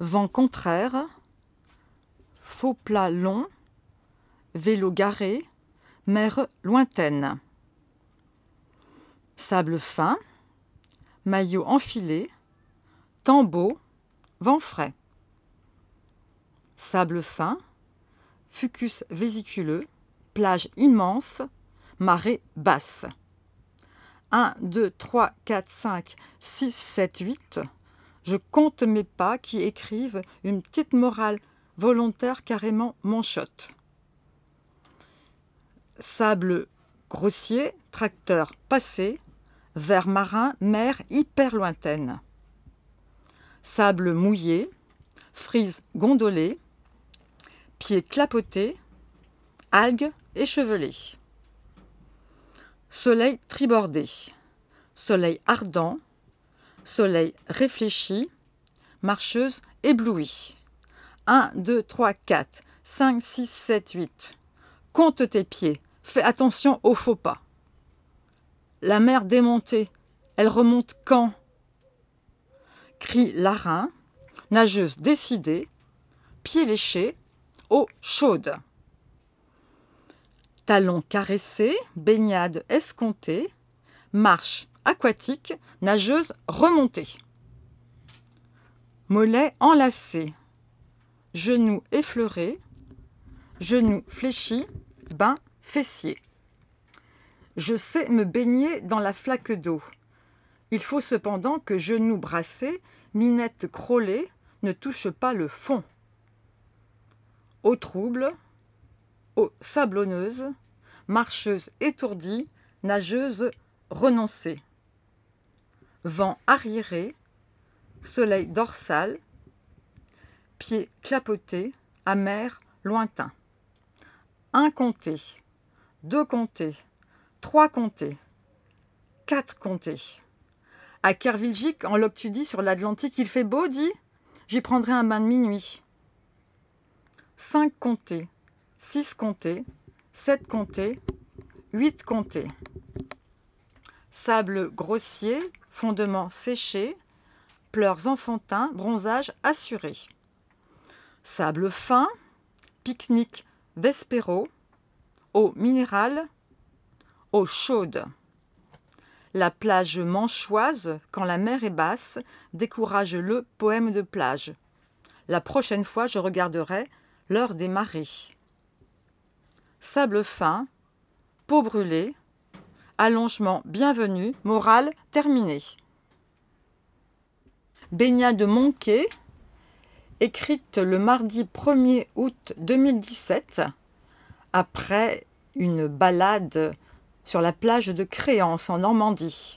Vent contraire, faux plat long, vélo garé, mer lointaine. Sable fin, maillot enfilé, tambeau, vent frais. Sable fin, fucus vésiculeux, plage immense, marée basse. 1, 2, 3, 4, 5, 6, 7, 8. Je compte mes pas qui écrivent une petite morale volontaire carrément manchotte. Sable grossier, tracteur passé, vert marin, mer hyper lointaine. Sable mouillé, frise gondolée, pieds clapotés, algues échevelées. Soleil tribordé, soleil ardent, soleil réfléchi, marcheuse éblouie. 1, 2, 3, 4, 5, 6, 7, 8. Compte tes pieds, fais attention aux faux pas. La mer démontée, elle remonte quand? Crie Larin, nageuse décidée, pieds léchés, eau chaude. Talons caressés, baignade escomptée, marche aquatique, nageuse remontée. Mollets enlacés, genoux effleurés, genoux fléchis, bain fessier. Je sais me baigner dans la flaque d'eau. Il faut cependant que genoux brassés, minette crôlée, ne touchent pas le fond. Eau trouble, eau sablonneuse, marcheuse étourdie, nageuse renoncée. Vent arriéré, soleil dorsal, pieds clapotés, amer lointain. Un comté, deux comtés, trois comtés, quatre comtés. À Kervilgic, en Loctudie, sur l'Atlantique, il fait beau, dit J'y prendrai un bain de minuit. Cinq comtés, six comtés, sept comtés, huit comtés. Sable grossier, fondement séché, pleurs enfantins, bronzage assuré. Sable fin, pique-nique vespéro, eau minérale, eau chaude. La plage manchoise, quand la mer est basse, décourage le poème de plage. La prochaine fois, je regarderai l'heure des marées. Sable fin, peau brûlée, allongement bienvenu, morale terminée. Baignade Monquet, écrite le mardi 1er août 2017, après une balade sur la plage de Créance en Normandie.